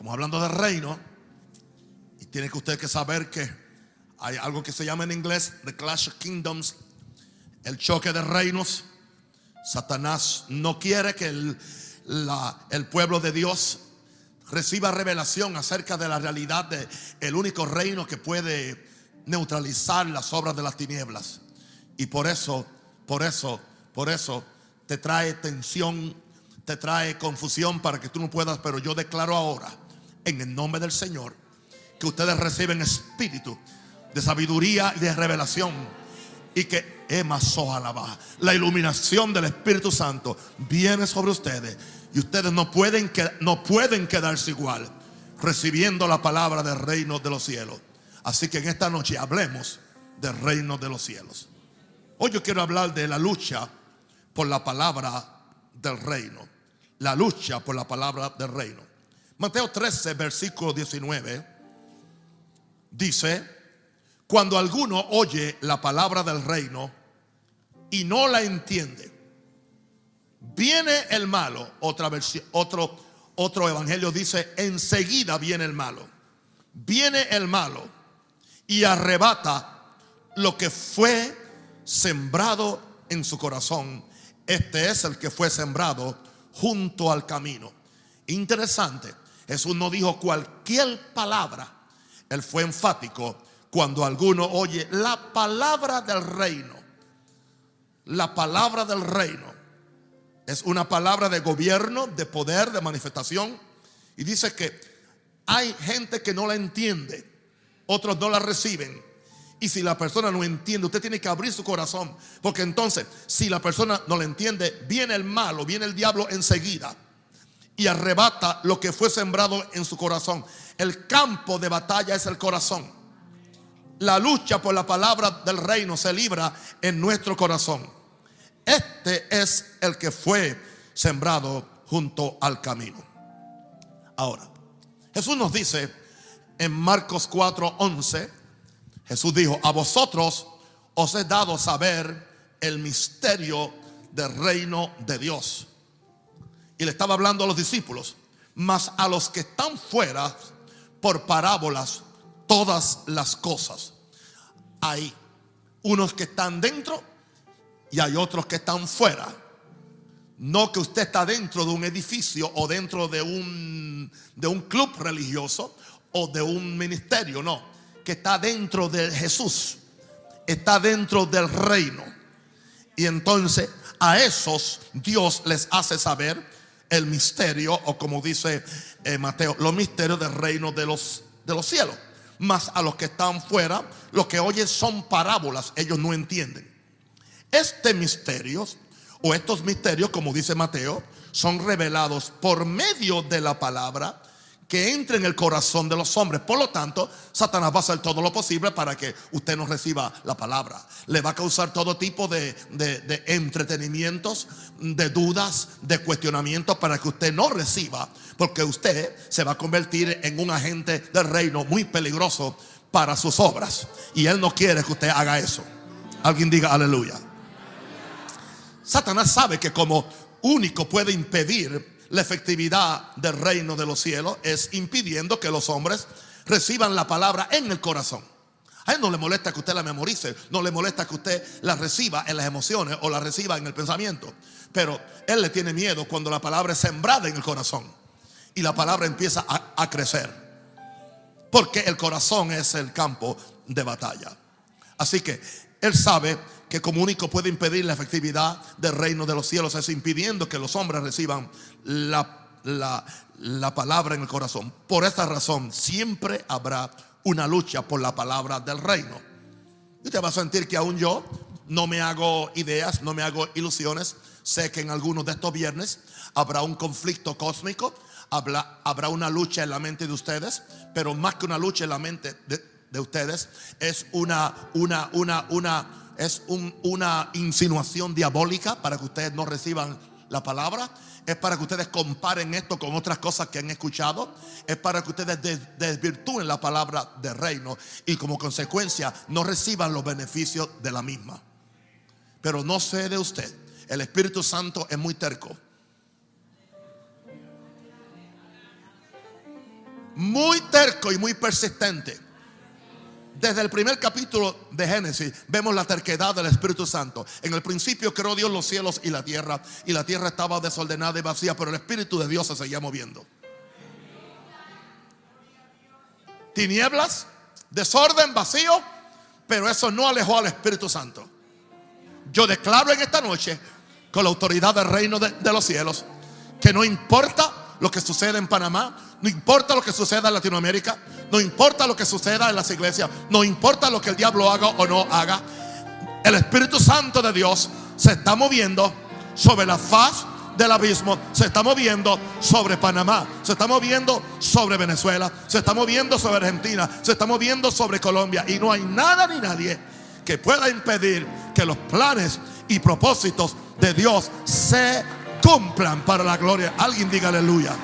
Estamos hablando de reino. Y tiene que usted que saber que hay algo que se llama en inglés The Clash of Kingdoms, el choque de reinos. Satanás no quiere que el, el pueblo de Dios reciba revelación acerca de la realidad de el único reino que puede neutralizar las obras de las tinieblas. Y por eso, por eso, por eso te trae tensión, te trae confusión para que tú no puedas, pero yo declaro ahora, en el nombre del Señor, que ustedes reciben espíritu de sabiduría y de revelación y que la iluminación del Espíritu Santo viene sobre ustedes y ustedes no pueden, no pueden quedarse igual recibiendo la palabra del reino de los cielos. Así que en esta noche hablemos del reino de los cielos. Hoy yo quiero hablar de la lucha por la palabra del reino. La lucha por la palabra del reino. Mateo 13, versículo 19, dice, cuando alguno oye la palabra del reino y no la entiende, viene el malo. Otra otro, otro evangelio dice, enseguida viene el malo. Viene el malo y arrebata lo que fue sembrado en su corazón. Este es el que fue sembrado junto al camino. Interesante. Jesús no dijo cualquier palabra. Él fue enfático cuando alguno oye la palabra del reino. La palabra del reino es una palabra de gobierno, de poder, de manifestación. Y dice que hay gente que no la entiende otros no la reciben. Y si la persona no entiende, usted tiene que abrir su corazón. Porque entonces, si la persona no la entiende, viene el malo, viene el diablo enseguida. Y arrebata lo que fue sembrado en su corazón. El campo de batalla es el corazón. La lucha por la palabra del reino se libra en nuestro corazón. Este es el que fue sembrado junto al camino. Ahora, Jesús nos dice en Marcos 4:11, Jesús dijo, a vosotros os he dado saber el misterio del reino de Dios. Y le estaba hablando a los discípulos, mas a los que están fuera, por parábolas, todas las cosas. Hay unos que están dentro y hay otros que están fuera. No que usted está dentro de un edificio o dentro de un, de un club religioso o de un ministerio, no, que está dentro de Jesús, está dentro del reino. Y entonces a esos Dios les hace saber el misterio, o como dice eh, Mateo, los misterios del reino de los, de los cielos. Más a los que están fuera, lo que oyen son parábolas, ellos no entienden. Este misterio, o estos misterios, como dice Mateo, son revelados por medio de la palabra que entre en el corazón de los hombres. Por lo tanto, Satanás va a hacer todo lo posible para que usted no reciba la palabra. Le va a causar todo tipo de, entretenimientos, de dudas, de cuestionamientos para que usted no reciba. Porque usted se va a convertir en un agente del reino muy peligroso para sus obras. Y él no quiere que usted haga eso. Alguien diga aleluya. Satanás sabe que como único puede impedir la efectividad del reino de los cielos es impidiendo que los hombres reciban la palabra en el corazón. A él no le molesta que usted la memorice, no le molesta que usted la reciba en las emociones o la reciba en el pensamiento. Pero él le tiene miedo cuando la palabra es sembrada en el corazón y la palabra empieza a, a crecer. Porque el corazón es el campo de batalla. Así que él sabe que como único puede impedir la efectividad del reino de los cielos es impidiendo que los hombres reciban la, la, palabra en el corazón. Por esta razón siempre habrá una lucha por la palabra del reino. Y usted va a sentir que aún yo no me hago ideas, no me hago ilusiones. Sé que en algunos de estos viernes habrá un conflicto cósmico, habrá, habrá una lucha en la mente de ustedes, pero más que una lucha en la mente de, de ustedes, es una, una, una, una es una insinuación diabólica para que ustedes no reciban la palabra. Es para que ustedes comparen esto con otras cosas que han escuchado. Es para que ustedes desvirtúen la palabra del reino y como consecuencia no reciban los beneficios de la misma. Pero no sé de usted. El Espíritu Santo es muy terco. muy terco y muy persistente. Desde el primer capítulo de Génesis vemos la terquedad del Espíritu Santo. En el principio creó Dios los cielos y la tierra, y la tierra estaba desordenada y vacía, pero el Espíritu de Dios se seguía moviendo. Tinieblas, desorden, vacío, pero eso no alejó al Espíritu Santo. Yo declaro en esta noche, con la autoridad del reino de, los cielos, que no importa lo que sucede en Panamá, no importa lo que suceda en Latinoamérica, no importa lo que suceda en las iglesias, no importa lo que el diablo haga o no haga, el Espíritu Santo de Dios se está moviendo sobre la faz del abismo, se está moviendo sobre Panamá, se está moviendo sobre Venezuela, se está moviendo sobre Argentina, se está moviendo sobre Colombia y no hay nada ni nadie que pueda impedir que los planes y propósitos de Dios se cumplan para la gloria. Alguien diga aleluya.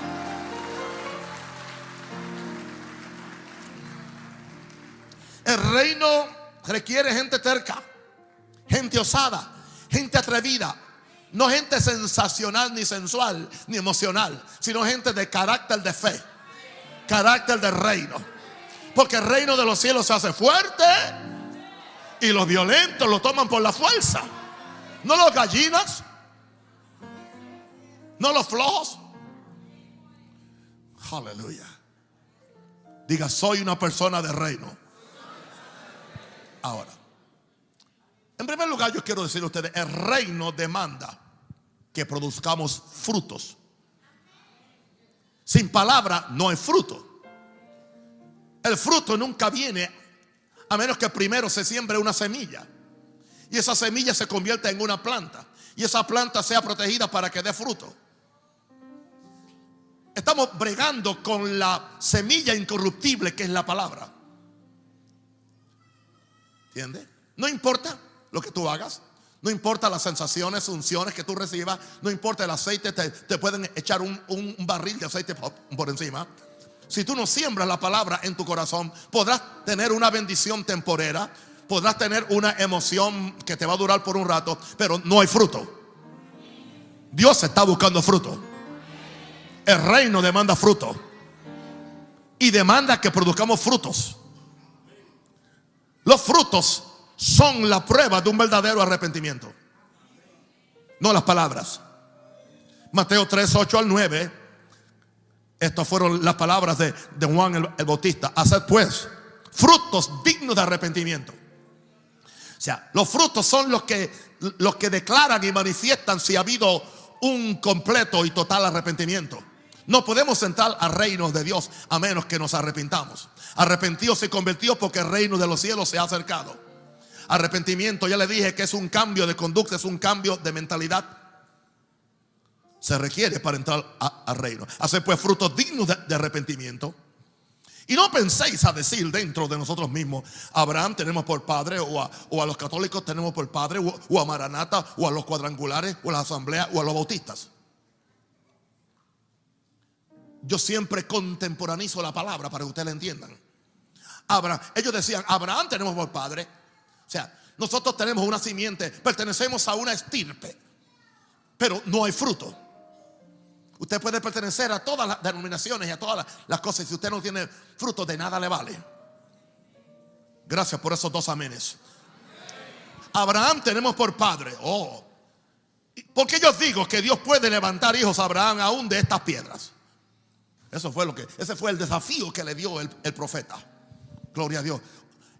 El reino requiere gente terca, gente osada, gente atrevida, no gente sensacional ni sensual ni emocional, sino gente de carácter de fe, carácter de reino. Porque el reino de los cielos se hace fuerte y los violentos lo toman por la fuerza. No los gallinas, no los flojos. Aleluya. Diga, soy una persona de reino. Ahora, en primer lugar yo quiero decirle a ustedes, el reino demanda que produzcamos frutos. Sin palabra no hay fruto. El fruto nunca viene a menos que primero se siembre una semilla. Y esa semilla se convierta en una planta. Y esa planta sea protegida para que dé fruto. Estamos bregando con la semilla incorruptible que es la palabra. No importa lo que tú hagas. No importa las sensaciones, unciones que tú recibas. No importa el aceite. Te, pueden echar un, un, barril de aceite por encima. Si tú no siembras la palabra en tu corazón, podrás tener una bendición temporera. Podrás tener una emoción que te va a durar por un rato. Pero no hay fruto. Dios está buscando fruto. El reino demanda fruto. Y demanda que produzcamos frutos. Los frutos son la prueba de un verdadero arrepentimiento. No las palabras. Mateo 3, 8 al 9. Estas fueron las palabras de, Juan el, Bautista. Haced pues frutos dignos de arrepentimiento. O sea, los frutos son los que, los que declaran y manifiestan si ha habido un completo y total arrepentimiento. No podemos entrar al reino de Dios a menos que nos arrepintamos. Arrepentidos y convertidos porque el reino de los cielos se ha acercado. Arrepentimiento, ya le dije que es un cambio de conducta, es un cambio de mentalidad. Se requiere para entrar al reino. Hacer pues frutos dignos de, arrepentimiento. Y no penséis a decir dentro de nosotros mismos, Abraham tenemos por padre, o a, los católicos tenemos por padre, o, o, a Maranata, o a los cuadrangulares, o a la asamblea, o a los bautistas. Yo siempre contemporanizo la palabra para que ustedes la entiendan. Abraham, ellos decían, Abraham tenemos por padre. O sea, nosotros tenemos una simiente, pertenecemos a una estirpe, pero no hay fruto. Usted puede pertenecer a todas las denominaciones y a todas las cosas. Si usted no tiene fruto, de nada le vale. Gracias por esos dos amenes. Abraham tenemos por padre. Oh, porque yo digo que Dios puede levantar hijos a Abraham aún de estas piedras. Eso fue lo que, ese fue el desafío que le dio el, profeta. Gloria a Dios.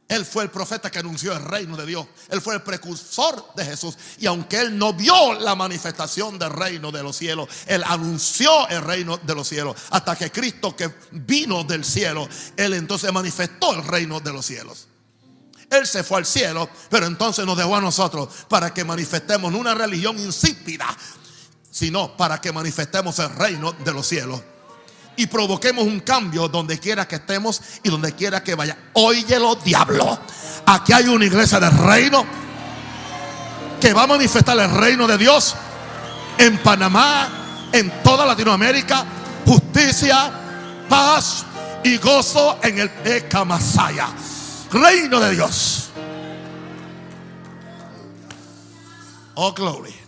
Él fue el profeta que anunció el reino de Dios. Él fue el precursor de Jesús. Y aunque él no vio la manifestación del reino de los cielos, él anunció el reino de los cielos. Hasta que Cristo que vino del cielo, él entonces manifestó el reino de los cielos. Él se fue al cielo, pero entonces nos dejó a nosotros para que manifestemos una religión insípida, sino para que manifestemos el reino de los cielos y provoquemos un cambio donde quiera que estemos y donde quiera que vaya. Óyelo, diablo. Aquí hay una iglesia del reino que va a manifestar el reino de Dios en Panamá, en toda Latinoamérica. Justicia, paz y gozo en el Ekamasaya. Reino de Dios. Oh, glory.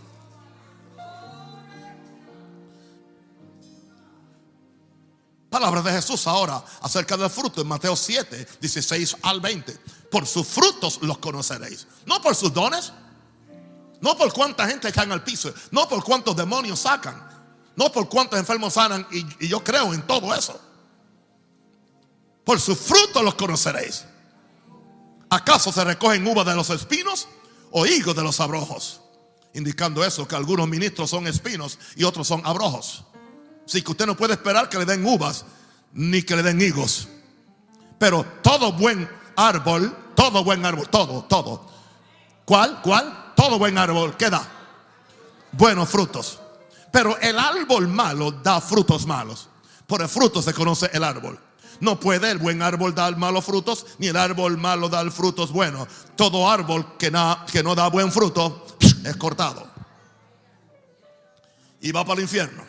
De Jesús ahora acerca del fruto en Mateo 7, 16 al 20. Por sus frutos los conoceréis. No por sus dones. No por cuánta gente cae al piso. No por cuántos demonios sacan. No por cuántos enfermos sanan. Y, y yo creo en todo eso. Por sus frutos los conoceréis. ¿Acaso se recogen uvas de los espinos o higos de los abrojos? Indicando eso, que algunos ministros son espinos y otros son abrojos. Así que usted no puede esperar que le den uvas ni que le den higos. Pero todo buen árbol, todo buen árbol, todo, todo. ¿Cuál? ¿Cuál? Todo buen árbol, ¿qué da? Buenos frutos. Pero el árbol malo da frutos malos. Por el fruto se conoce el árbol. No puede el buen árbol dar malos frutos, ni el árbol malo dar frutos buenos. Todo árbol que, que no da buen fruto es cortado. Y va para el infierno.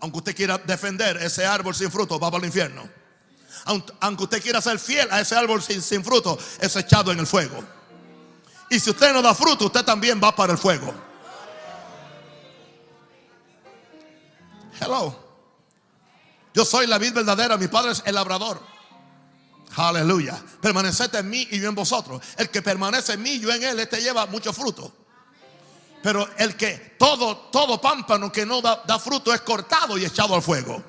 Aunque usted quiera defender ese árbol sin fruto, va para el infierno. Aunque usted quiera ser fiel a ese árbol sin, fruto, es echado en el fuego. Y si usted no da fruto, usted también va para el fuego. Hello. Yo soy la vid verdadera, mi padre es el labrador. Aleluya. Permaneced en mí y yo en vosotros. El que permanece en mí y yo en él, este lleva mucho fruto. Pero el que todo, todo pámpano que no da, fruto es cortado y echado al fuego.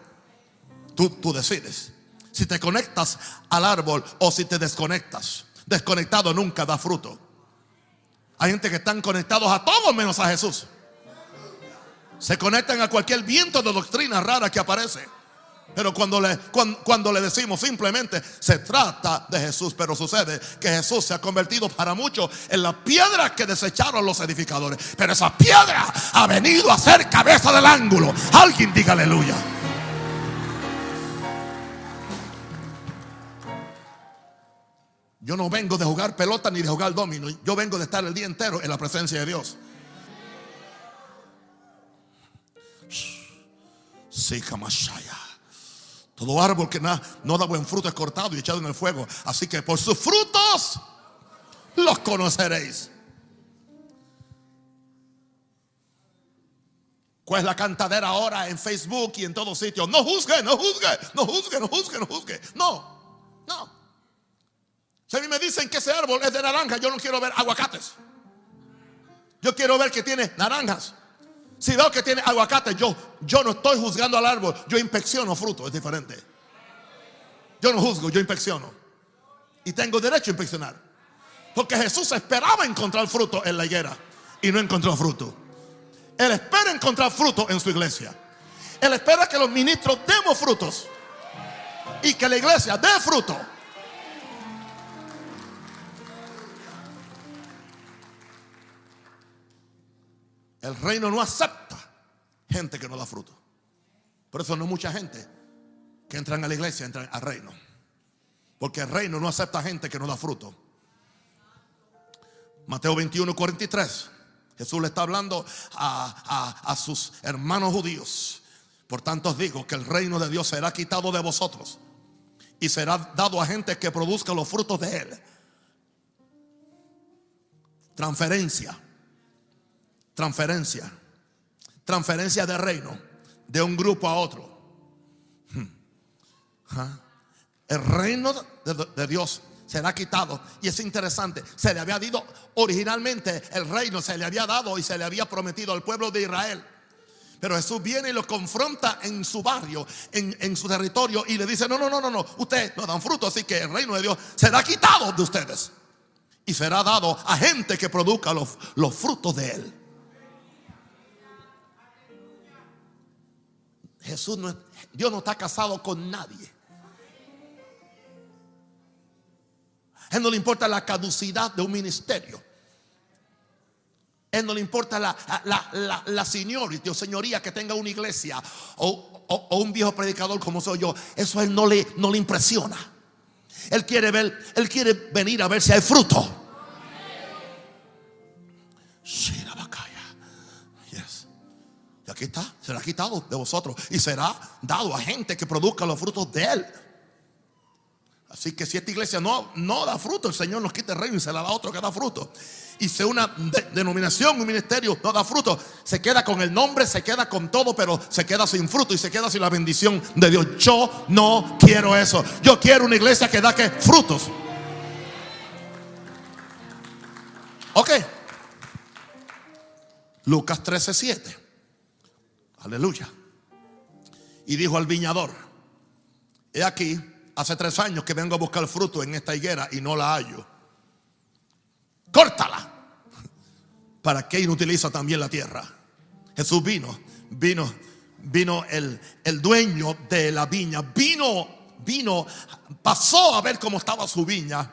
Tú, tú decides. Si te conectas al árbol o si te desconectas. Desconectado nunca da fruto. Hay gente que están conectados a todo menos a Jesús. Se conectan a cualquier viento de doctrina rara que aparece. Pero cuando le, cuando, le decimos simplemente se trata de Jesús, pero sucede que Jesús se ha convertido para muchos en la piedra que desecharon los edificadores. Pero esa piedra ha venido a ser cabeza del ángulo. Alguien diga aleluya. Yo no vengo de jugar pelota ni de jugar domino. Yo vengo de estar el día entero en la presencia de Dios. Sí, todo árbol que no da buen fruto es cortado y echado en el fuego. Así que por sus frutos los conoceréis. ¿Cuál es la cantadera ahora en Facebook y en todos sitios? No juzgue, no juzgue, no juzgue, no juzgue, no juzgue. No, no. Si a mí me dicen que ese árbol es de naranja, yo no quiero ver aguacates. Yo quiero ver que tiene naranjas. Si veo que tiene aguacate, yo, yo no estoy juzgando al árbol, yo inspecciono fruto, es diferente. Yo no juzgo, yo inspecciono. Y tengo derecho a inspeccionar. Porque Jesús esperaba encontrar fruto en la higuera y no encontró fruto. Él espera encontrar fruto en su iglesia. Él espera que los ministros demos frutos y que la iglesia dé fruto. El reino no acepta gente que no da fruto. Por eso no mucha gente que entran a la iglesia, entran al reino. Porque el reino no acepta gente que no da fruto. Mateo 21, 43. Jesús le está hablando a, a, sus hermanos judíos. Por tanto os digo que el reino de Dios será quitado de vosotros y será dado a gente que produzca los frutos de él. Transferencia. Transferencia. Transferencia de reino de un grupo a otro. Hmm. El reino de, Dios será quitado. Y es interesante, se le había dado originalmente el reino, se le había dado y se le había prometido al pueblo de Israel. Pero Jesús viene y lo confronta en su barrio, en, en, su territorio, y le dice: No, no, no, no, no, ustedes no dan fruto, así que el reino de Dios será quitado de ustedes y será dado a gente que produzca los, los frutos de él. Jesús no, Dios no está casado con nadie. Él no le importa la caducidad de un ministerio. Él no le importa la, la, la, o señoría que tenga una iglesia o, o, un viejo predicador como soy yo. Eso a él no le, no le impresiona. Él quiere ver, él quiere venir a ver si hay fruto. Aquí está, será quitado de vosotros y será dado a gente que produzca los frutos de él. Así que si esta iglesia no, no da fruto, el Señor nos quita el reino y se la da a otro que da fruto. Y si una denominación, un ministerio no da fruto, se queda con el nombre, se queda con todo, pero se queda sin fruto y se queda sin la bendición de Dios. Yo no quiero eso. Yo quiero una iglesia que da frutos. Ok. Lucas 13:7. Aleluya. Y dijo al viñador: He aquí hace tres años que vengo a buscar fruto en esta higuera y no la hallo. Córtala. ¿Para qué inutiliza también la tierra? Jesús vino, vino, vino el, el dueño de la viña, vino, vino, pasó a ver cómo estaba su viña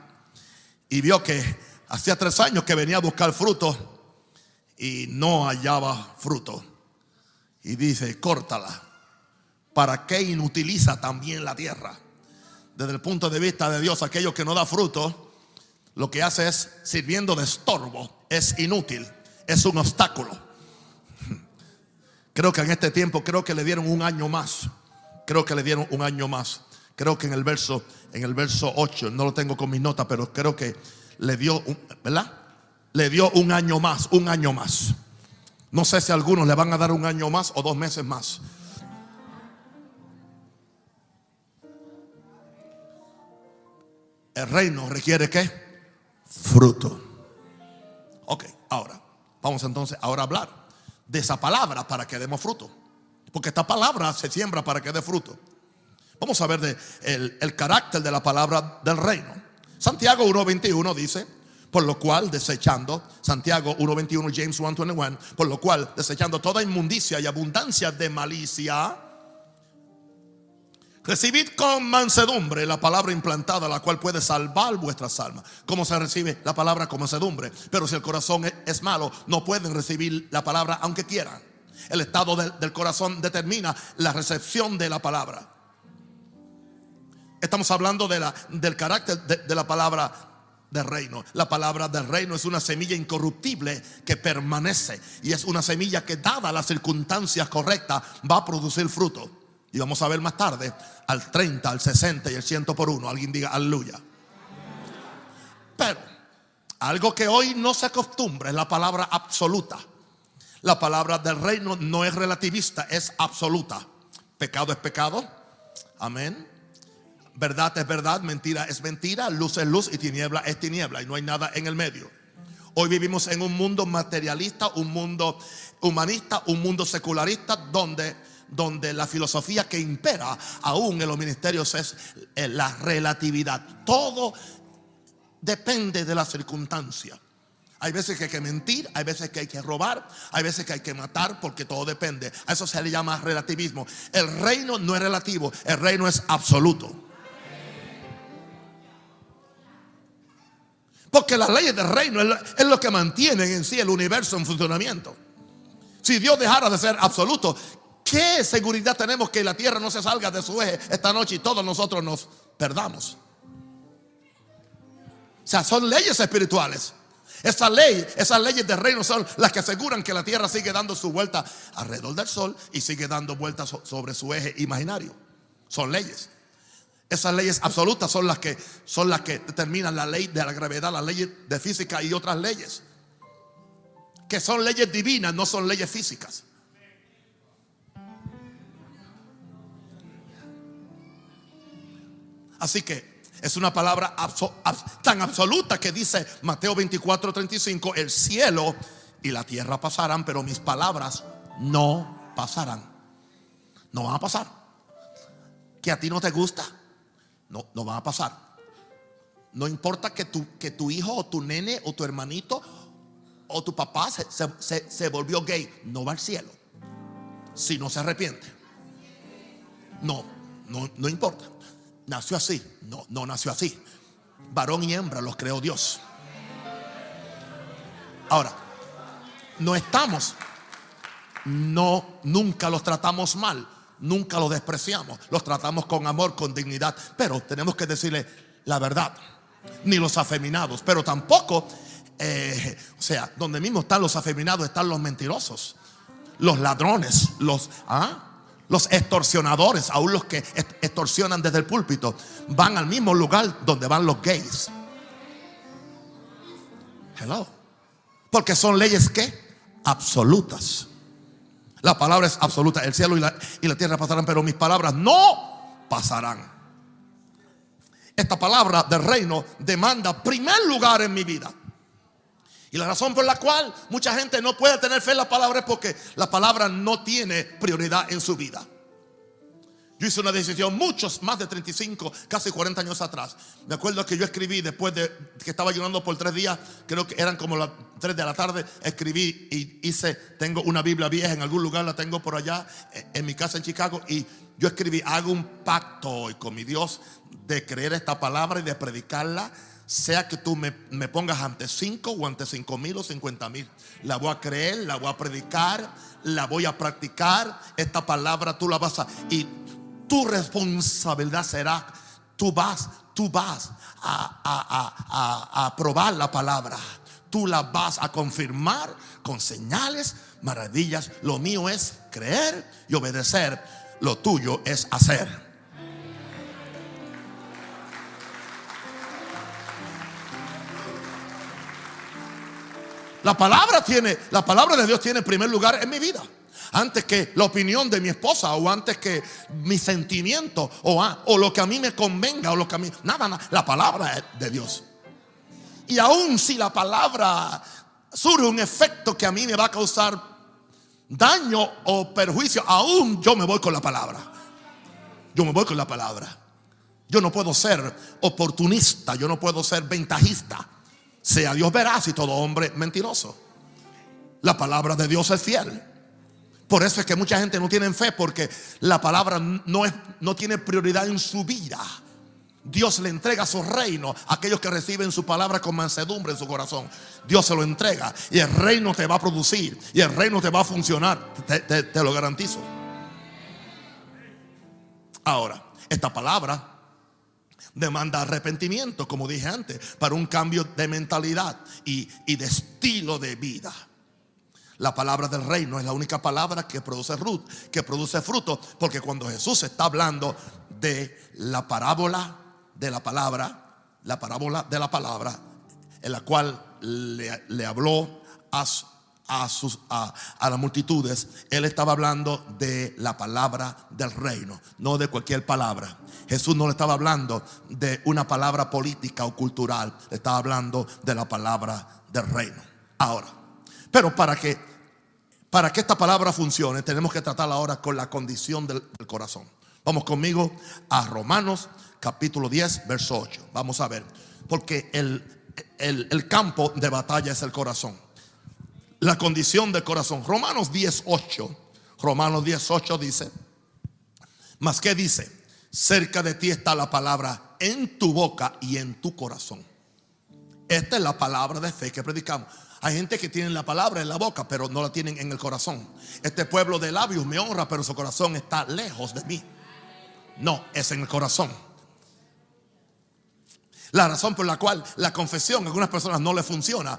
y vio que hacía tres años que venía a buscar fruto y no hallaba fruto. Y dice, córtala. ¿Para qué inutiliza también la tierra? desde el punto de vista de Dios, aquello que no da fruto, lo que hace es sirviendo de estorbo, es inútil, es un obstáculo. Creo que en este tiempo, creo que le dieron un año más. Creo que le dieron un año más. Creo que en el verso, en el verso 8, no lo tengo con mis notas, pero creo que le dio, ¿verdad? Le dio un año más, un año más. No sé si a algunos le van a dar un año más o dos meses más. El reino requiere qué? Fruto. Ok, ahora, vamos entonces ahora a hablar de esa palabra para que demos fruto. Porque esta palabra se siembra para que dé fruto. Vamos a ver de el, el carácter de la palabra del reino. Santiago 1.21 dice, por lo cual desechando, Santiago 1.21, James 1.21, por lo cual desechando toda inmundicia y abundancia de malicia, Recibid con mansedumbre la palabra implantada, la cual puede salvar vuestras almas. ¿Cómo se recibe la palabra con mansedumbre? Pero si el corazón es malo, no pueden recibir la palabra aunque quieran. El estado del, corazón determina la recepción de la palabra. Estamos hablando de la, del carácter de, de la palabra del reino. La palabra del reino es una semilla incorruptible que permanece y es una semilla que dada las circunstancias correctas va a producir fruto. Y vamos a ver más tarde al 30, al 60 y el 100 por uno. Alguien diga aleluya. Pero algo que hoy no se acostumbra es la palabra absoluta. La palabra del reino no es relativista, es absoluta. Pecado es pecado. Amén. Verdad es verdad, mentira es mentira, luz es luz y tiniebla es tiniebla. Y no hay nada en el medio. Hoy vivimos en un mundo materialista, un mundo humanista, un mundo secularista donde donde la filosofía que impera aún en los ministerios es la relatividad. Todo depende de la circunstancia. Hay veces que hay que mentir, hay veces que hay que robar, hay veces que hay que matar porque todo depende. A eso se le llama relativismo. El reino no es relativo, el reino es absoluto. Porque las leyes del reino es lo que mantienen en sí el universo en funcionamiento. Si Dios dejara de ser absoluto, ¿Qué seguridad tenemos que la tierra no se salga de su eje esta noche y todos nosotros nos perdamos? O sea, son leyes espirituales. Esa ley, esas leyes de reino son las que aseguran que la tierra sigue dando su vuelta alrededor del sol y sigue dando vueltas sobre su eje imaginario. Son leyes. Esas leyes absolutas son las que son las que determinan la ley de la gravedad, las leyes de física y otras leyes. Que son leyes divinas, no son leyes físicas. Así que es una palabra tan absoluta que dice Mateo 24, 35, el cielo y la tierra pasarán, pero mis palabras no pasarán. No van a pasar. Que a ti no te gusta, no, no van a pasar. No importa que tu, que tu hijo o tu nene o tu hermanito o tu papá se, se volvió gay, no va al cielo. Si no se arrepiente. No, no, no importa nació así. No, no nació así. Varón y hembra los creó Dios. Ahora, no estamos, no, nunca los tratamos mal, nunca los despreciamos, los tratamos con amor, con dignidad, pero tenemos que decirle la verdad, ni los afeminados, pero tampoco, eh, o sea, donde mismo están los afeminados están los mentirosos, los ladrones, los, ¿ah? Los extorsionadores, aún los que extorsionan desde el púlpito, van al mismo lugar donde van los gays. Hello. Porque son leyes que absolutas. La palabra es absoluta. El cielo y la, y la tierra pasarán, pero mis palabras no pasarán. Esta palabra del reino demanda primer lugar en mi vida. Y la razón por la cual mucha gente no puede tener fe en la palabra es porque la palabra no tiene prioridad en su vida. Yo hice una decisión muchos, más de 35, casi 40 años atrás. Me acuerdo que yo escribí después de que estaba ayunando por tres días, creo que eran como las 3 de la tarde, escribí y hice, tengo una Biblia vieja en algún lugar, la tengo por allá, eh, en mi casa en Chicago, y yo escribí, hago un pacto hoy con mi Dios de creer esta palabra y de predicarla sea que tú me, pongas ante cinco o ante cinco mil o cincuenta mil. La voy a creer, la voy a predicar, la voy a practicar. Esta palabra tú la vas a... tu responsabilidad será, tú vas, tú vas a, a, probar la palabra. Tú la vas a confirmar con señales, maravillas. Lo mío es creer y obedecer. Lo tuyo es hacer. La palabra tiene, la palabra de Dios tiene primer lugar en mi vida. Antes que la opinión de mi esposa o antes que mi sentimiento o, lo que a mí me convenga o lo que a mí, nada, nada, la palabra es de Dios. Y aun si la palabra surge un efecto que a mí me va a causar daño o perjuicio, aún yo me voy con la palabra. Yo me voy con la palabra. Yo no puedo ser oportunista, yo no puedo ser ventajista sea Dios veraz y todo hombre mentiroso. La palabra de Dios es fiel. Por eso es que mucha gente no tiene fe porque la palabra no, es, no tiene prioridad en su vida. Dios le entrega su reino a aquellos que reciben su palabra con mansedumbre en su corazón. Dios se lo entrega y el reino te va a producir y el reino te va a funcionar. te lo garantizo. Ahora, esta palabra demanda arrepentimiento, como dije antes, para un cambio de mentalidad y, de estilo de vida. La palabra del reino es la única palabra que produce fruto, que produce fruto, porque cuando Jesús está hablando de la parábola de la palabra, la parábola de la palabra, en la cual le, habló a, a, sus, a, las multitudes, él estaba hablando de la palabra del reino, no de cualquier palabra. Jesús no le estaba hablando de una palabra política o cultural, le estaba hablando de la palabra del reino. Ahora, pero para que, para que esta palabra funcione, tenemos que tratarla ahora con la condición del, corazón. Vamos conmigo a Romanos capítulo 10, verso 8. Vamos a ver, porque el, el, el campo de batalla es el corazón la condición del corazón. Romanos 18, Romanos 18 dice, más que dice, cerca de ti está la palabra en tu boca y en tu corazón. Esta es la palabra de fe que predicamos. Hay gente que tiene la palabra en la boca, pero no la tienen en el corazón. Este pueblo de labios me honra, pero su corazón está lejos de mí. No, es en el corazón. La razón por la cual la confesión a algunas personas no le funciona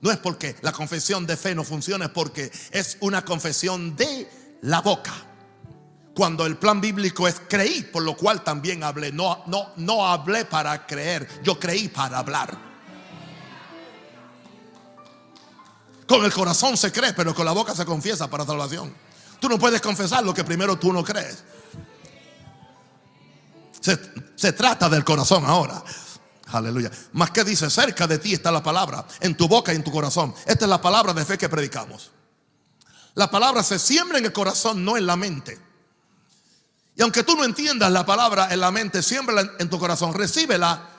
no es porque la confesión de fe no funciona, es porque es una confesión de la boca. Cuando el plan bíblico es creí, por lo cual también hablé. No, no, no hablé para creer, yo creí para hablar. Con el corazón se cree, pero con la boca se confiesa para salvación. Tú no puedes confesar lo que primero tú no crees. Se, trata del corazón ahora. Aleluya. Más que dice, cerca de ti está la palabra, en tu boca y en tu corazón. Esta es la palabra de fe que predicamos. La palabra se siembra en el corazón, no en la mente. Y aunque tú no entiendas la palabra en la mente, siembra en tu corazón, recíbela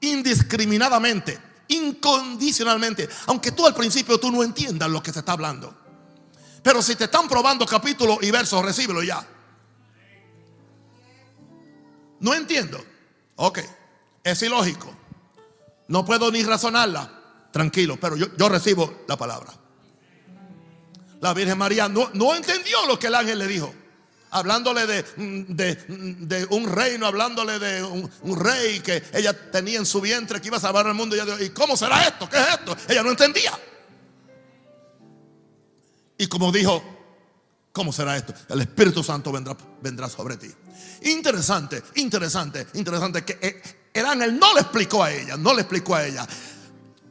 indiscriminadamente, incondicionalmente. Aunque tú al principio tú no entiendas lo que se está hablando. Pero si te están probando capítulo y verso, recíbelo ya. No entiendo. Ok. Es ilógico. No puedo ni razonarla. Tranquilo, pero yo, recibo la palabra. La Virgen María no, no, entendió lo que el ángel le dijo. Hablándole de, de, un reino, hablándole de un, rey que ella tenía en su vientre que iba a salvar al mundo. Y, ¿Y cómo será esto? ¿Qué es esto? Ella no entendía. Y como dijo, ¿Cómo será esto? El Espíritu Santo vendrá, vendrá sobre ti. Interesante, interesante, interesante que eh, el ángel no le explicó a ella, no le explicó a ella.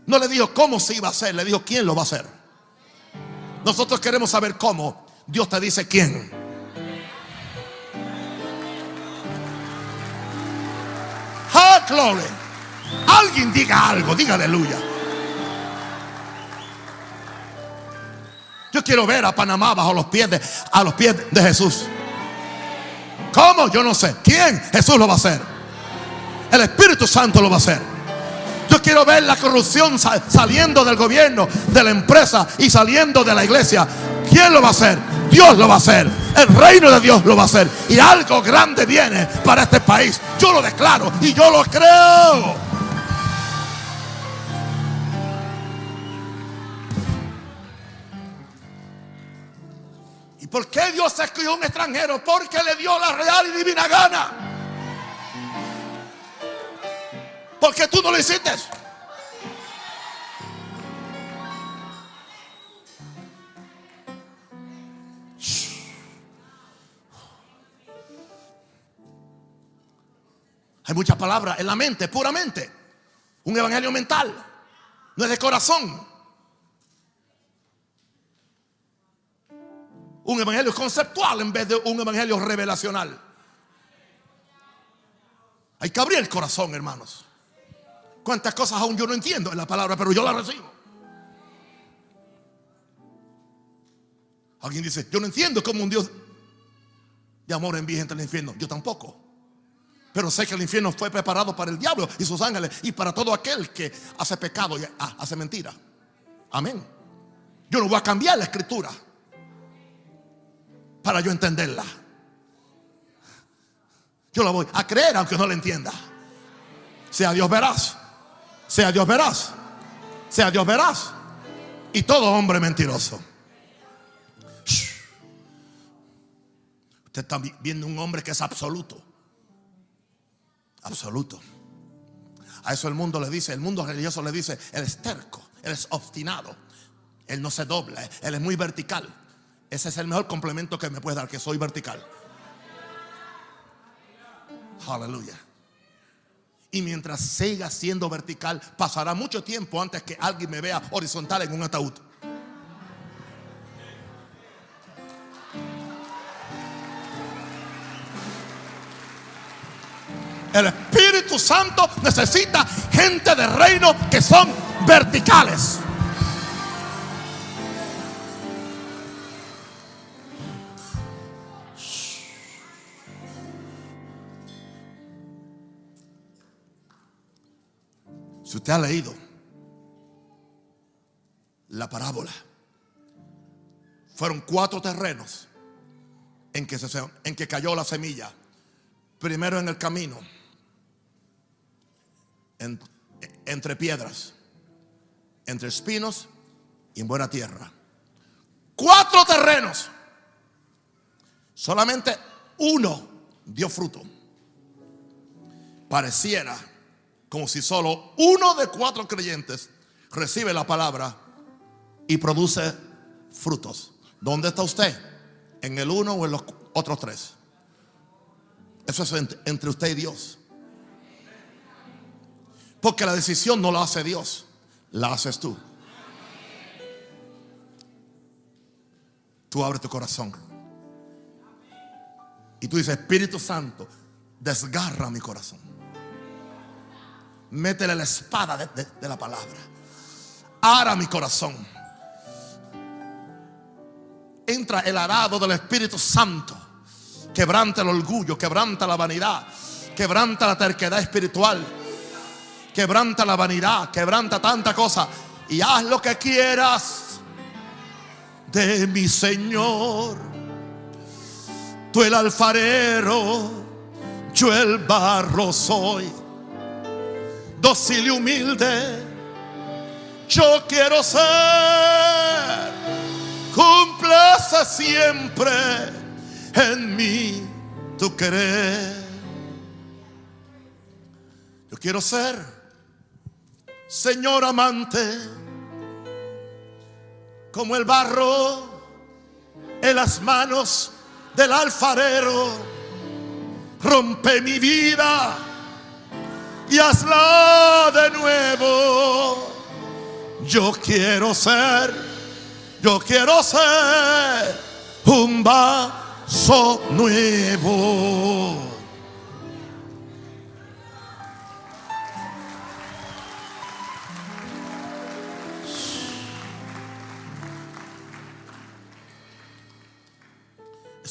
No le dijo cómo se iba a hacer, le dijo quién lo va a hacer. Nosotros queremos saber cómo. Dios te dice quién. Alguien diga algo, diga aleluya. Yo quiero ver a Panamá bajo los pies de, a los pies de Jesús. ¿Cómo? Yo no sé. ¿Quién? Jesús lo va a hacer. El Espíritu Santo lo va a hacer. Yo quiero ver la corrupción saliendo del gobierno, de la empresa y saliendo de la iglesia. ¿Quién lo va a hacer? Dios lo va a hacer. El reino de Dios lo va a hacer. Y algo grande viene para este país. Yo lo declaro y yo lo creo. ¿Por qué Dios escogió un extranjero? Porque le dio la real y divina gana. Porque tú no lo hiciste. Hay muchas palabras en la mente, puramente. Un evangelio mental. No es de corazón. un evangelio conceptual en vez de un evangelio revelacional. Hay que abrir el corazón, hermanos. Cuántas cosas aún yo no entiendo en la palabra, pero yo la recibo. Alguien dice, yo no entiendo cómo un Dios de amor envía gente al infierno. Yo tampoco. Pero sé que el infierno fue preparado para el diablo y sus ángeles y para todo aquel que hace pecado y hace mentira. Amén. Yo no voy a cambiar la escritura para yo entenderla. Yo la voy a creer aunque no la entienda. Sea Dios verás. Sea Dios verás. Sea Dios verás. Y todo hombre mentiroso. Usted está viendo un hombre que es absoluto. Absoluto. A eso el mundo le dice, el mundo religioso le dice, él es terco, él es obstinado, él no se dobla, él es muy vertical. Ese es el mejor complemento que me puede dar, que soy vertical. Aleluya. Y mientras siga siendo vertical, pasará mucho tiempo antes que alguien me vea horizontal en un ataúd. El Espíritu Santo necesita gente de reino que son verticales. Si usted ha leído la parábola, fueron cuatro terrenos en que, se, en que cayó la semilla. Primero en el camino, entre piedras, entre espinos y en buena tierra. Cuatro terrenos. Solamente uno dio fruto. Pareciera como si solo uno de cuatro creyentes recibe la palabra y produce frutos. ¿Dónde está usted? ¿En el uno o en los otros tres? Eso es entre usted y Dios. Porque la decisión no la hace Dios, la haces tú. Tú abres tu corazón. Y tú dices, Espíritu Santo, desgarra mi corazón. Métele la espada de, la palabra. Ara mi corazón. Entra el arado del Espíritu Santo. Quebranta el orgullo, quebranta la vanidad, quebranta la terquedad espiritual, quebranta la vanidad, quebranta tanta cosa. Y haz lo que quieras de mi Señor. Tú el alfarero, yo el barro soy dócil y humilde. Yo quiero ser, cumplace siempre en mí tu querer. Yo quiero ser, Señor amante, como el barro en las manos del alfarero. Rompe mi vida y hazla de nuevo. Yo quiero ser, yo quiero ser un vaso nuevo.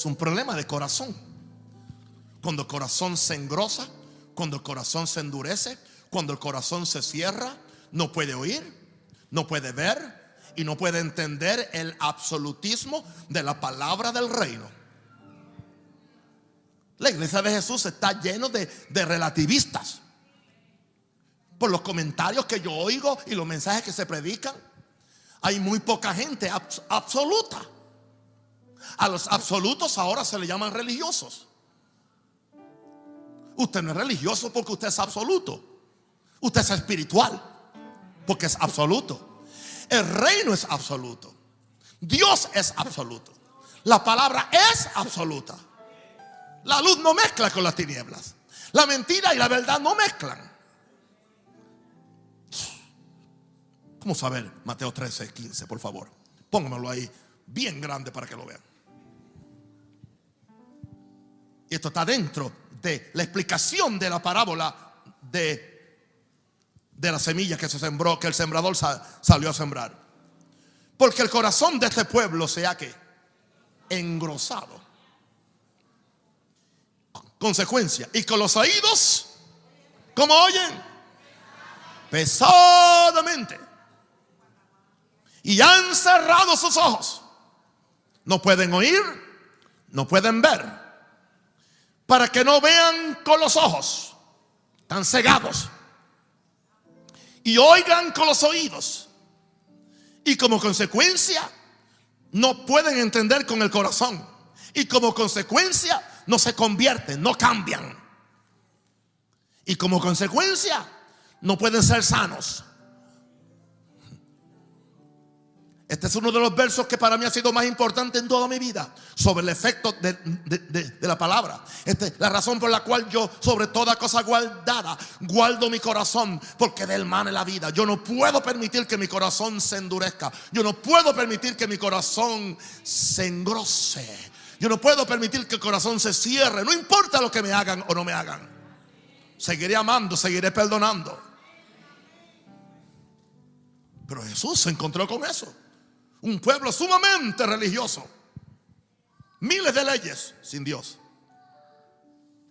Un problema de corazón. Cuando el corazón se engrosa, cuando el corazón se endurece, cuando el corazón se cierra, no puede oír, no puede ver y no puede entender el absolutismo de la palabra del reino. La iglesia de Jesús está lleno de, de relativistas. Por los comentarios que yo oigo y los mensajes que se predican, hay muy poca gente absoluta. A los absolutos ahora se le llaman religiosos. Usted no es religioso porque usted es absoluto. Usted es espiritual porque es absoluto. El reino es absoluto. Dios es absoluto. La palabra es absoluta. La luz no mezcla con las tinieblas. La mentira y la verdad no mezclan. Vamos a ver Mateo 13, 15, por favor. Póngamelo ahí bien grande para que lo vean. Y esto está dentro de la explicación de la parábola de, de la semilla que se sembró, que el sembrador salió a sembrar. Porque el corazón de este pueblo se ha engrosado. Consecuencia. Y con los oídos, como oyen, pesadamente. Y han cerrado sus ojos. No pueden oír, no pueden ver para que no vean con los ojos, están cegados, y oigan con los oídos, y como consecuencia no pueden entender con el corazón, y como consecuencia no se convierten, no cambian, y como consecuencia no pueden ser sanos. Este es uno de los versos que para mí ha sido más importante en toda mi vida sobre el efecto de, la palabra. Este, la razón por la cual yo, sobre toda cosa guardada, guardo mi corazón, porque del mal es la vida. Yo no puedo permitir que mi corazón se endurezca. Yo no puedo permitir que mi corazón se engrose. Yo no puedo permitir que el corazón se cierre. No importa lo que me hagan o no me hagan. Seguiré amando, seguiré perdonando. Pero Jesús se encontró con eso. Un pueblo sumamente religioso. Miles de leyes sin Dios.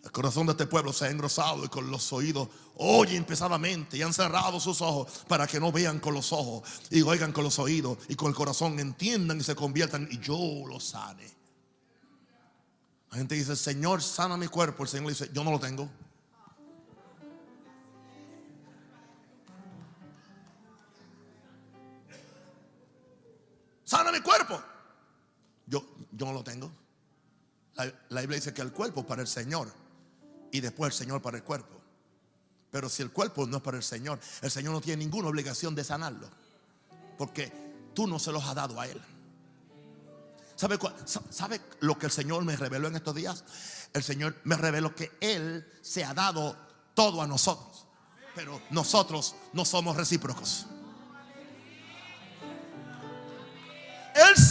El corazón de este pueblo se ha engrosado y con los oídos oyen pesadamente y han cerrado sus ojos para que no vean con los ojos y oigan con los oídos y con el corazón entiendan y se conviertan y yo lo sane. La gente dice, Señor, sana mi cuerpo. El Señor dice, yo no lo tengo. No lo tengo. La, Biblia dice que el cuerpo es para el Señor y después el Señor para el cuerpo. Pero si el cuerpo no es para el Señor, el Señor no tiene ninguna obligación de sanarlo. Porque tú no se los has dado a Él. ¿Sabe, ¿Sabe lo que el Señor me reveló en estos días? El Señor me reveló que Él se ha dado todo a nosotros. Pero nosotros no somos recíprocos.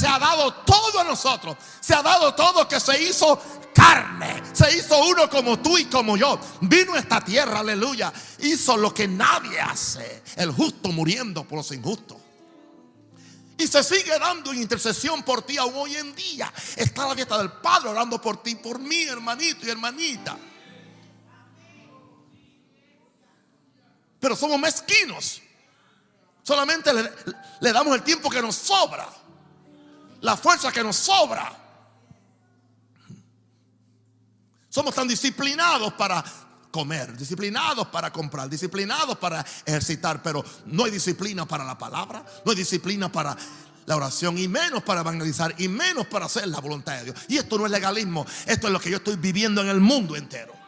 Se ha dado todo a nosotros. Se ha dado todo que se hizo carne. Se hizo uno como tú y como yo. Vino a esta tierra, aleluya. Hizo lo que nadie hace. El justo muriendo por los injustos. Y se sigue dando intercesión por ti aún hoy en día. Está la dieta del Padre orando por ti, por mí, hermanito y hermanita. Pero somos mezquinos. Solamente le, le damos el tiempo que nos sobra la fuerza que nos sobra. Somos tan disciplinados para comer, disciplinados para comprar, disciplinados para ejercitar, pero no hay disciplina para la palabra, no hay disciplina para la oración y menos para evangelizar y menos para hacer la voluntad de Dios. Y esto no es legalismo, esto es lo que yo estoy viviendo en el mundo entero.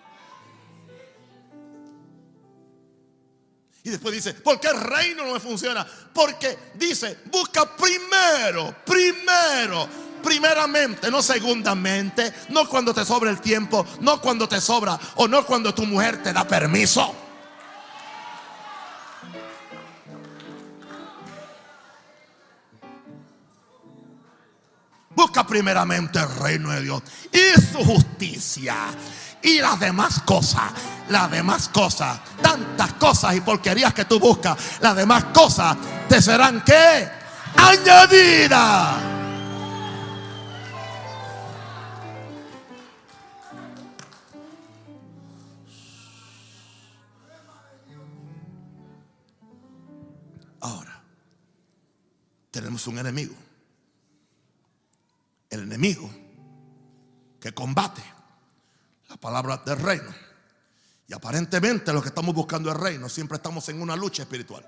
Y después dice, ¿por qué el reino no me funciona? Porque dice, busca primero, primero, primeramente, no segundamente, no cuando te sobra el tiempo, no cuando te sobra o no cuando tu mujer te da permiso. Busca primeramente el reino de Dios y su justicia. Y las demás cosas, las demás cosas, tantas cosas y porquerías que tú buscas, las demás cosas te serán que añadidas. Ahora, tenemos un enemigo el enemigo que combate la palabra del reino. Y aparentemente lo que estamos buscando es reino. Siempre estamos en una lucha espiritual.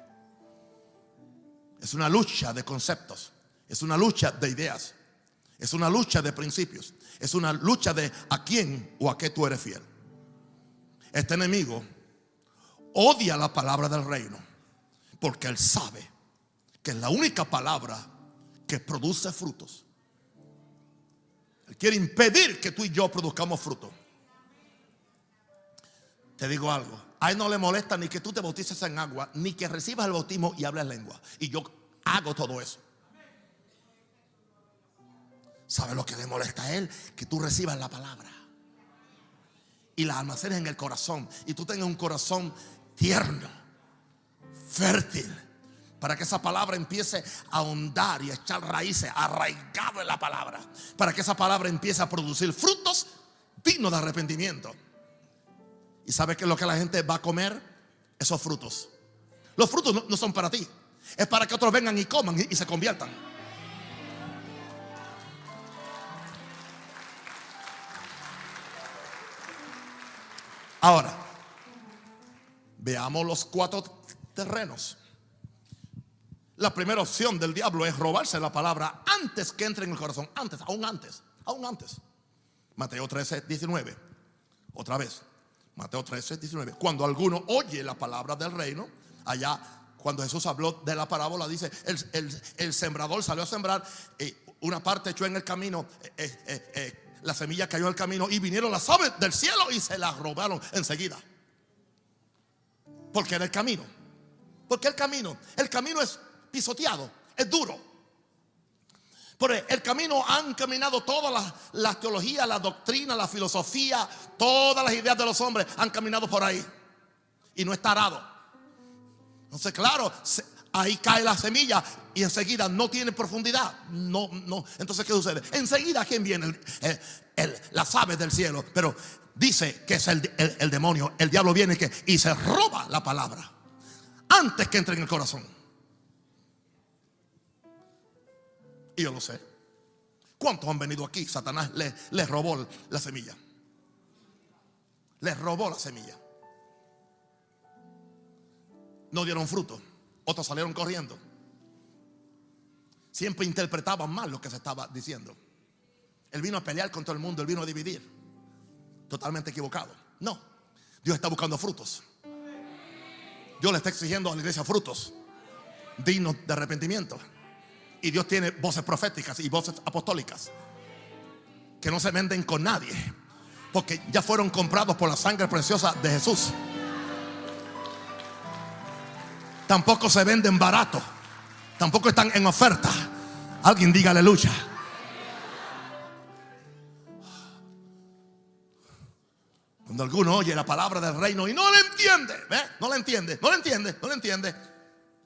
Es una lucha de conceptos. Es una lucha de ideas. Es una lucha de principios. Es una lucha de a quién o a qué tú eres fiel. Este enemigo odia la palabra del reino porque él sabe que es la única palabra que produce frutos. Él quiere impedir que tú y yo produzcamos fruto. Te digo algo. A él no le molesta ni que tú te bautices en agua, ni que recibas el bautismo y hables lengua. Y yo hago todo eso. ¿Sabe lo que le molesta a él? Que tú recibas la palabra y la almacenes en el corazón. Y tú tengas un corazón tierno, fértil para que esa palabra empiece a ahondar y a echar raíces, arraigado en la palabra. Para que esa palabra empiece a producir frutos dignos de arrepentimiento. ¿Y sabe qué es lo que la gente va a comer? Esos frutos. Los frutos no, son para ti. Es para que otros vengan y coman y se conviertan. Ahora, veamos los cuatro terrenos la primera opción del diablo es robarse la palabra antes que entre en el corazón. Antes, aún antes, aún antes. Mateo 13, 19. Otra vez. Mateo 13, 19. Cuando alguno oye la palabra del reino, allá cuando Jesús habló de la parábola, dice, el, sembrador salió a sembrar, y una parte echó en el camino, eh, eh, eh, la semilla cayó en el camino y vinieron las aves del cielo y se las robaron enseguida. Porque era el camino. Porque el camino, el camino es pisoteado, es duro. Por el camino han caminado todas las la teologías, la doctrina, la filosofía, todas las ideas de los hombres han caminado por ahí. Y no está arado. Entonces, claro, ahí cae la semilla y enseguida no tiene profundidad. No, no. Entonces, ¿qué sucede? Enseguida, ¿quién viene? El, las aves del cielo. Pero dice que es el, el demonio, el diablo viene y se roba la palabra antes que entre en el corazón. Y yo lo sé. ¿Cuántos han venido aquí? Satanás les, robó la semilla. Les robó la semilla. No dieron fruto. Otros salieron corriendo. Siempre interpretaban mal lo que se estaba diciendo. Él vino a pelear con todo el mundo, él vino a dividir. Totalmente equivocado. No. Dios está buscando frutos. Dios le está exigiendo a la iglesia frutos dignos de arrepentimiento. Y Dios tiene voces proféticas y voces apostólicas que no se venden con nadie, porque ya fueron comprados por la sangre preciosa de Jesús. Tampoco se venden barato, tampoco están en oferta. Alguien diga aleluya. Cuando alguno oye la palabra del reino y no le entiende, no le entiende, no le entiende, no le entiende,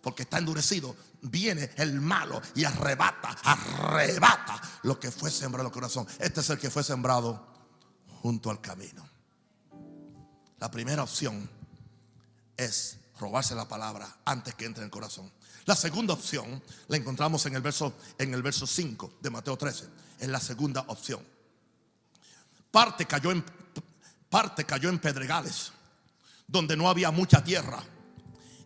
porque está endurecido, viene el malo y arrebata, arrebata lo que fue sembrado en el corazón. Este es el que fue sembrado junto al camino. La primera opción es robarse la palabra antes que entre en el corazón. La segunda opción la encontramos en el verso en el verso 5 de Mateo 13. Es la segunda opción. Parte cayó en parte cayó en pedregales donde no había mucha tierra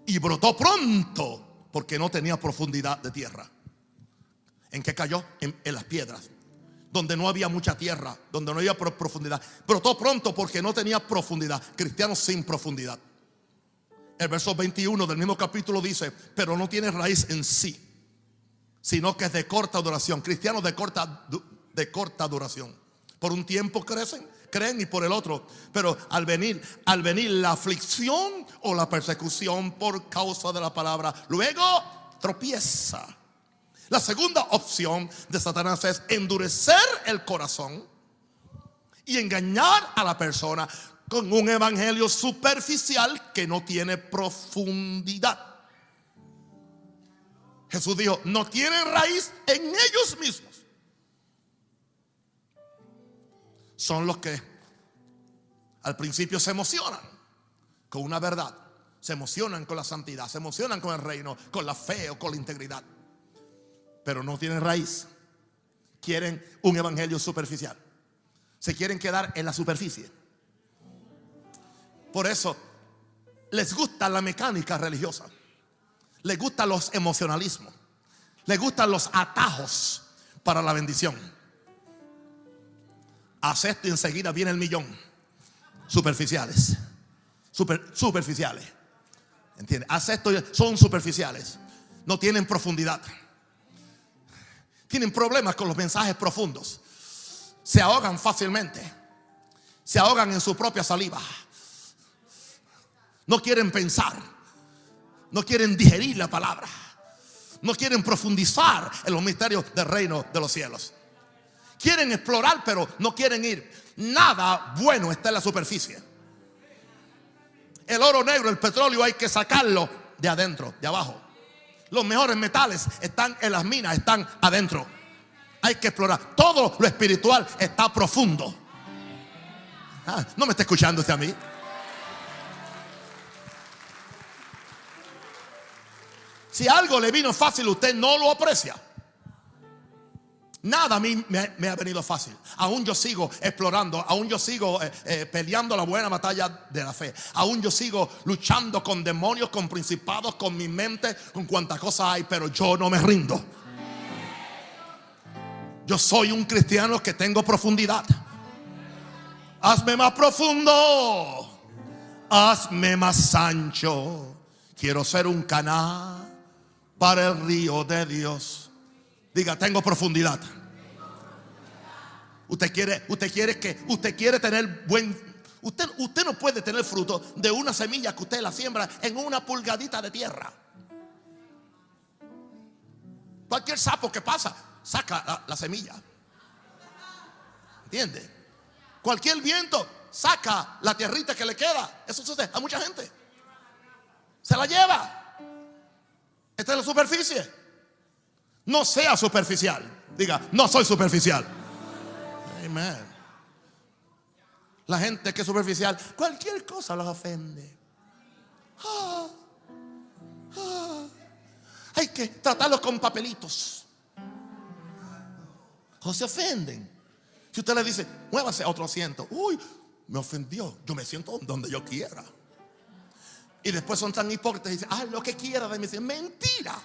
y brotó pronto porque no tenía profundidad de tierra. ¿En qué cayó? En, las piedras. Donde no había mucha tierra, donde no había profundidad. Brotó pronto porque no tenía profundidad. Cristianos sin profundidad. El verso 21 del mismo capítulo dice, pero no tiene raíz en sí, sino que es de corta duración. Cristianos de corta de corta duración. Por un tiempo crecen, creen y por el otro. Pero al venir, al venir la aflicción o la persecución por causa de la palabra, luego tropieza. La segunda opción de Satanás es endurecer el corazón y engañar a la persona con un evangelio superficial que no tiene profundidad. Jesús dijo, no tienen raíz en ellos mismos. Son los que al principio se emocionan con una verdad, se emocionan con la santidad, se emocionan con el reino, con la fe o con la integridad, pero no tienen raíz. Quieren un evangelio superficial. Se quieren quedar en la superficie. Por eso les gusta la mecánica religiosa. Les gustan los emocionalismos. Les gustan los atajos para la bendición. Haz y enseguida viene el millón. Superficiales. Super, superficiales. ¿Entiendes? Haz esto y son superficiales. No tienen profundidad. Tienen problemas con los mensajes profundos. Se ahogan fácilmente. Se ahogan en su propia saliva. No quieren pensar. No quieren digerir la palabra. No quieren profundizar en los misterios del reino de los cielos. Quieren explorar, pero no quieren ir. Nada bueno está en la superficie. El oro negro, el petróleo hay que sacarlo de adentro, de abajo. Los mejores metales están en las minas, están adentro. Hay que explorar. Todo lo espiritual está profundo. Ah, no me está escuchando usted a mí. Si algo le vino fácil, usted no lo aprecia. Nada a mí me, ha venido fácil. Aún yo sigo explorando, aún yo sigo eh, eh, peleando la buena batalla de la fe. Aún yo sigo luchando con demonios, con principados, con mi mente, con cuantas cosas hay, pero yo no me rindo. Yo soy un cristiano que tengo profundidad. Hazme más profundo. Hazme más ancho. Quiero ser un canal para el río de Dios. Diga, tengo profundidad. Usted quiere, usted quiere que, usted quiere tener buen, usted, usted no puede tener fruto de una semilla que usted la siembra en una pulgadita de tierra. Cualquier sapo que pasa, saca la, semilla. ¿Entiende? Cualquier viento saca la tierrita que le queda. Eso sucede a mucha gente. Se la lleva. Esta es la superficie. No sea superficial. Diga, no soy superficial. Amén. La gente que es superficial, cualquier cosa los ofende. Ah, ah. Hay que tratarlos con papelitos. O se ofenden. Si usted le dice, muévase a otro asiento. Uy, me ofendió. Yo me siento donde yo quiera. Y después son tan hipócritas y dicen, ah, lo que quiera de mí. Mentira.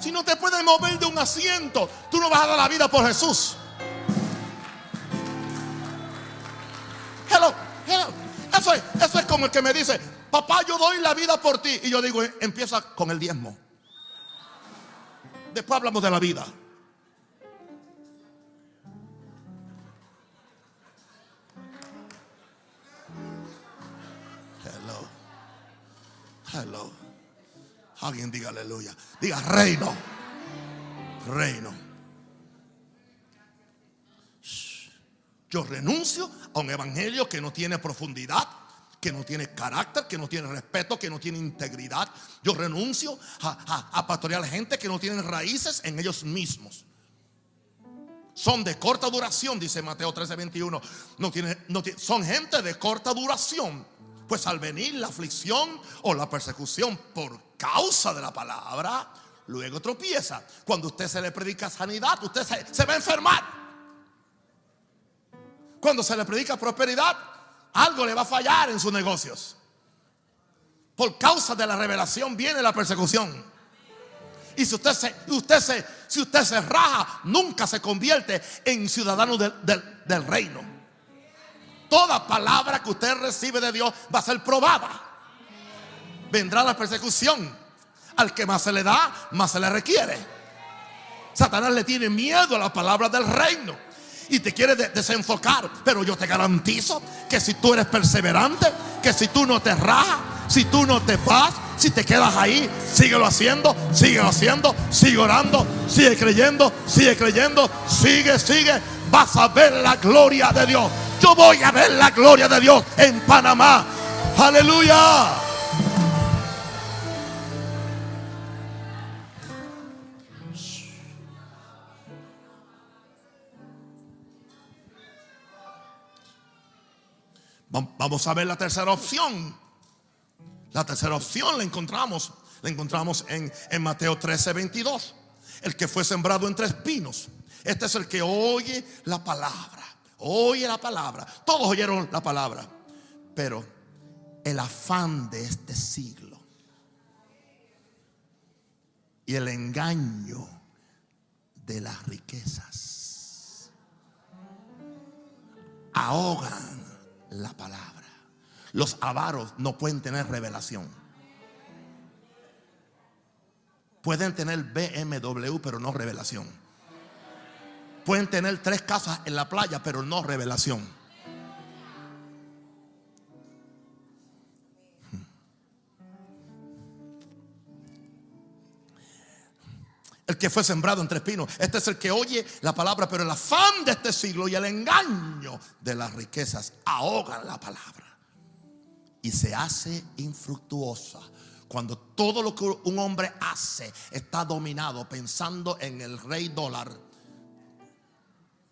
Si no te puedes mover de un asiento, tú no vas a dar la vida por Jesús. Hello, hello. Eso es, eso es como el que me dice, papá, yo doy la vida por ti. Y yo digo, empieza con el diezmo. Después hablamos de la vida. Hello. Alguien diga aleluya. Diga reino. Reino. Yo renuncio a un evangelio que no tiene profundidad, que no tiene carácter, que no tiene respeto, que no tiene integridad. Yo renuncio a, a, pastorear gente que no tiene raíces en ellos mismos. Son de corta duración, dice Mateo 13, 21. No son gente de corta duración pues al venir la aflicción o la persecución por causa de la palabra, luego tropieza. Cuando usted se le predica sanidad, usted se, va a enfermar. Cuando se le predica prosperidad, algo le va a fallar en sus negocios. Por causa de la revelación viene la persecución. Y si usted se, usted se, si usted se raja, nunca se convierte en ciudadano del reino toda palabra que usted recibe de Dios va a ser probada. Vendrá la persecución. Al que más se le da, más se le requiere. Satanás le tiene miedo a la palabra del reino y te quiere desenfocar. Pero yo te garantizo que si tú eres perseverante, que si tú no te rajas, si tú no te vas, si te quedas ahí, síguelo haciendo, síguelo haciendo, sigue orando, sigue creyendo, sigue creyendo, sigue, sigue. Vas a ver la gloria de Dios. Yo voy a ver la gloria de Dios en Panamá. Aleluya. Vamos a ver la tercera opción. La tercera opción la encontramos, la encontramos en, en Mateo 13, 22. El que fue sembrado entre espinos. Este es el que oye la palabra. Oye la palabra. Todos oyeron la palabra. Pero el afán de este siglo y el engaño de las riquezas ahogan la palabra. Los avaros no pueden tener revelación. Pueden tener BMW, pero no revelación. Pueden tener tres casas en la playa, pero no revelación. El que fue sembrado entre espinos. Este es el que oye la palabra, pero el afán de este siglo y el engaño de las riquezas ahogan la palabra y se hace infructuosa. Cuando todo lo que un hombre hace está dominado pensando en el rey dólar,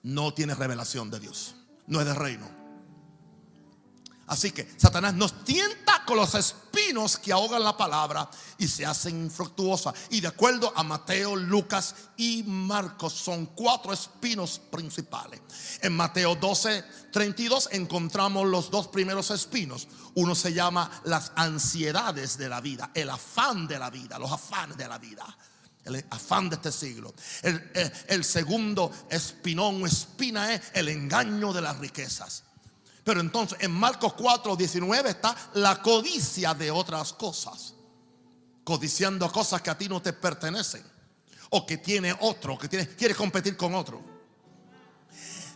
no tiene revelación de Dios, no es de reino. Así que Satanás nos tienta con los espinos que ahogan la palabra y se hacen infructuosas. Y de acuerdo a Mateo, Lucas y Marcos, son cuatro espinos principales. En Mateo 12, 32 encontramos los dos primeros espinos. Uno se llama las ansiedades de la vida, el afán de la vida, los afanes de la vida el afán de este siglo. El, el, segundo espinón o espina es el engaño de las riquezas. Pero entonces en Marcos 4, 19 está la codicia de otras cosas. Codiciando cosas que a ti no te pertenecen. O que tiene otro, que tiene, quiere competir con otro.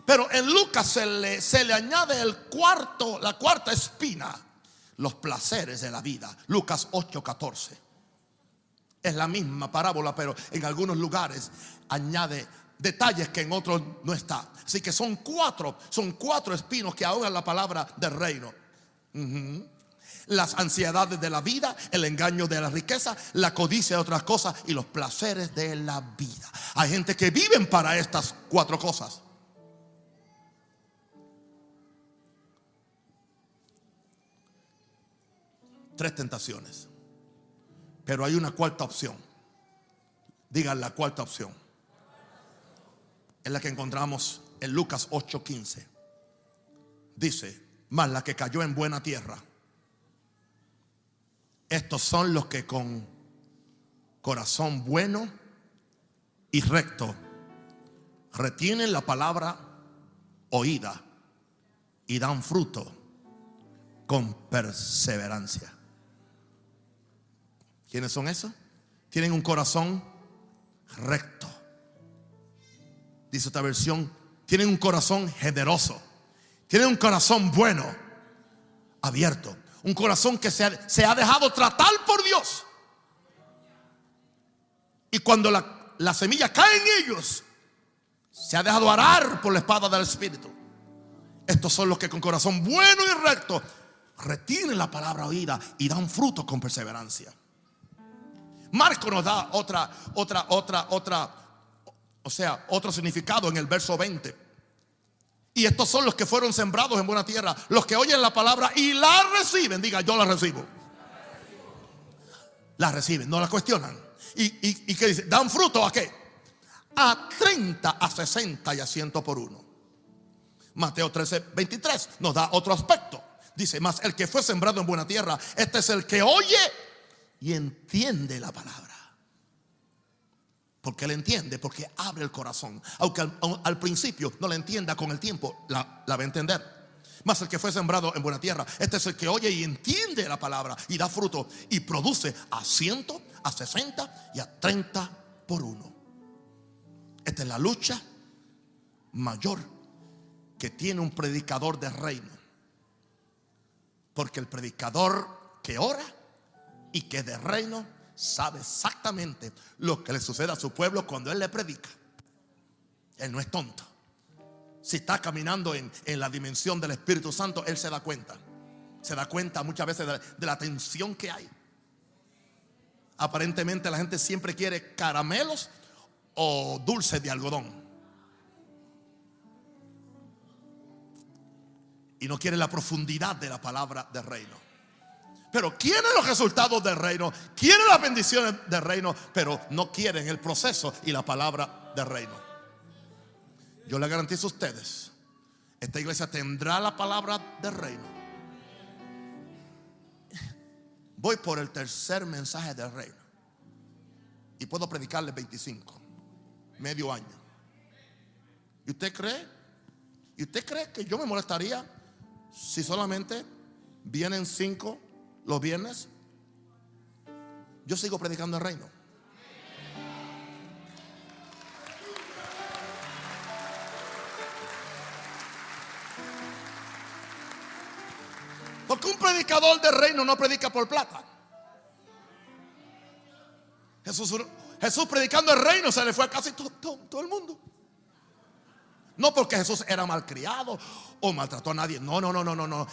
Pero en Lucas se le, se le añade el cuarto, la cuarta espina, los placeres de la vida. Lucas 8, 14. Es la misma parábola, pero en algunos lugares añade detalles que en otros no está. Así que son cuatro, son cuatro espinos que ahogan la palabra del reino. Las ansiedades de la vida, el engaño de la riqueza, la codicia de otras cosas y los placeres de la vida. Hay gente que viven para estas cuatro cosas. Tres tentaciones. Pero hay una cuarta opción. Digan la cuarta opción es la que encontramos en Lucas 8:15. Dice, más la que cayó en buena tierra. Estos son los que con corazón bueno y recto retienen la palabra oída y dan fruto con perseverancia. ¿Quiénes son esos? Tienen un corazón recto dice esta versión, tienen un corazón generoso, tienen un corazón bueno, abierto, un corazón que se ha, se ha dejado tratar por Dios. Y cuando la, la semilla cae en ellos, se ha dejado arar por la espada del Espíritu. Estos son los que con corazón bueno y recto retienen la palabra oída y dan fruto con perseverancia. Marco nos da otra, otra, otra, otra o sea, otro significado en el verso 20. Y estos son los que fueron sembrados en buena tierra, los que oyen la palabra y la reciben. Diga, yo la recibo. La reciben, no la cuestionan. ¿Y, y, qué dice? ¿Dan fruto a qué? A 30, a 60 y a 100 por uno. Mateo 13, 23 nos da otro aspecto. Dice, más el que fue sembrado en buena tierra, este es el que oye y entiende la palabra. Porque él entiende, porque abre el corazón. Aunque al, principio no la entienda, con el tiempo la, va a entender. Más el que fue sembrado en buena tierra. Este es el que oye y entiende la palabra y da fruto y produce a ciento, a sesenta y a treinta por uno. Esta es la lucha mayor que tiene un predicador de reino. Porque el predicador que ora y que de reino sabe exactamente lo que le sucede a su pueblo cuando él le predica. Él no es tonto. Si está caminando en, la dimensión del Espíritu Santo, él se da cuenta. Se da cuenta muchas veces de, de la tensión que hay. Aparentemente la gente siempre quiere caramelos o dulces de algodón. Y no quiere la profundidad de la palabra del reino. Pero quieren los resultados del reino, quieren las bendiciones del reino, pero no quieren el proceso y la palabra del reino. Yo le garantizo a ustedes, esta iglesia tendrá la palabra del reino. Voy por el tercer mensaje del reino. Y puedo predicarle 25, medio año. ¿Y usted cree? ¿Y usted cree que yo me molestaría si solamente vienen cinco los viernes, yo sigo predicando el reino. Porque un predicador del reino no predica por plata. Jesús, predicando el reino se le fue a casi todo el mundo. No porque Jesús era malcriado o maltrató a nadie. No, no, no, no, no, no.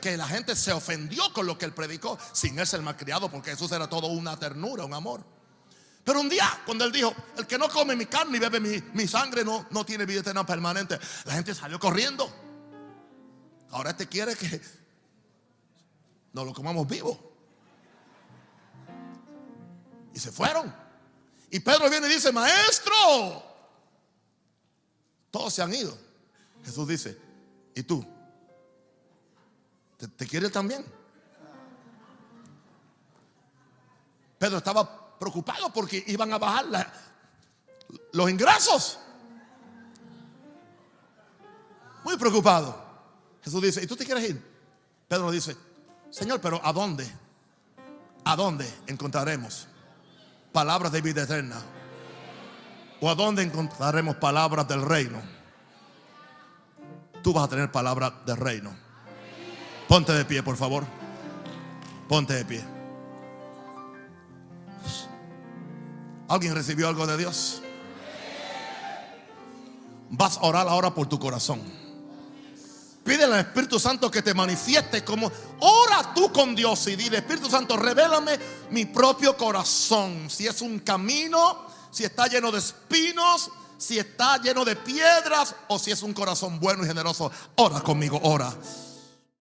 Que la gente se ofendió con lo que él predicó, sin él ser malcriado, porque Jesús era todo una ternura, un amor. Pero un día, cuando él dijo, el que no come mi carne y bebe mi, sangre no, no tiene vida eterna permanente, la gente salió corriendo. Ahora este quiere que nos lo comamos vivo. Y se fueron. Y Pedro viene y dice, maestro, todos se han ido. Jesús dice, ¿y tú? ¿Te, quieres también? Pedro estaba preocupado porque iban a bajar los ingresos. Muy preocupado. Jesús dice, ¿y tú te quieres ir? Pedro dice, Señor, pero ¿a dónde? ¿A dónde encontraremos palabras de vida eterna? ¿O a dónde encontraremos palabras del reino? Tú vas a tener palabras del reino. Ponte de pie, por favor. Ponte de pie. ¿Alguien recibió algo de Dios? Vas a orar ahora por tu corazón. Pídele al Espíritu Santo que te manifieste como ora tú con Dios y dile, Espíritu Santo, revélame mi propio corazón. Si es un camino si está lleno de espinos, si está lleno de piedras o si es un corazón bueno y generoso. Ora conmigo, ora.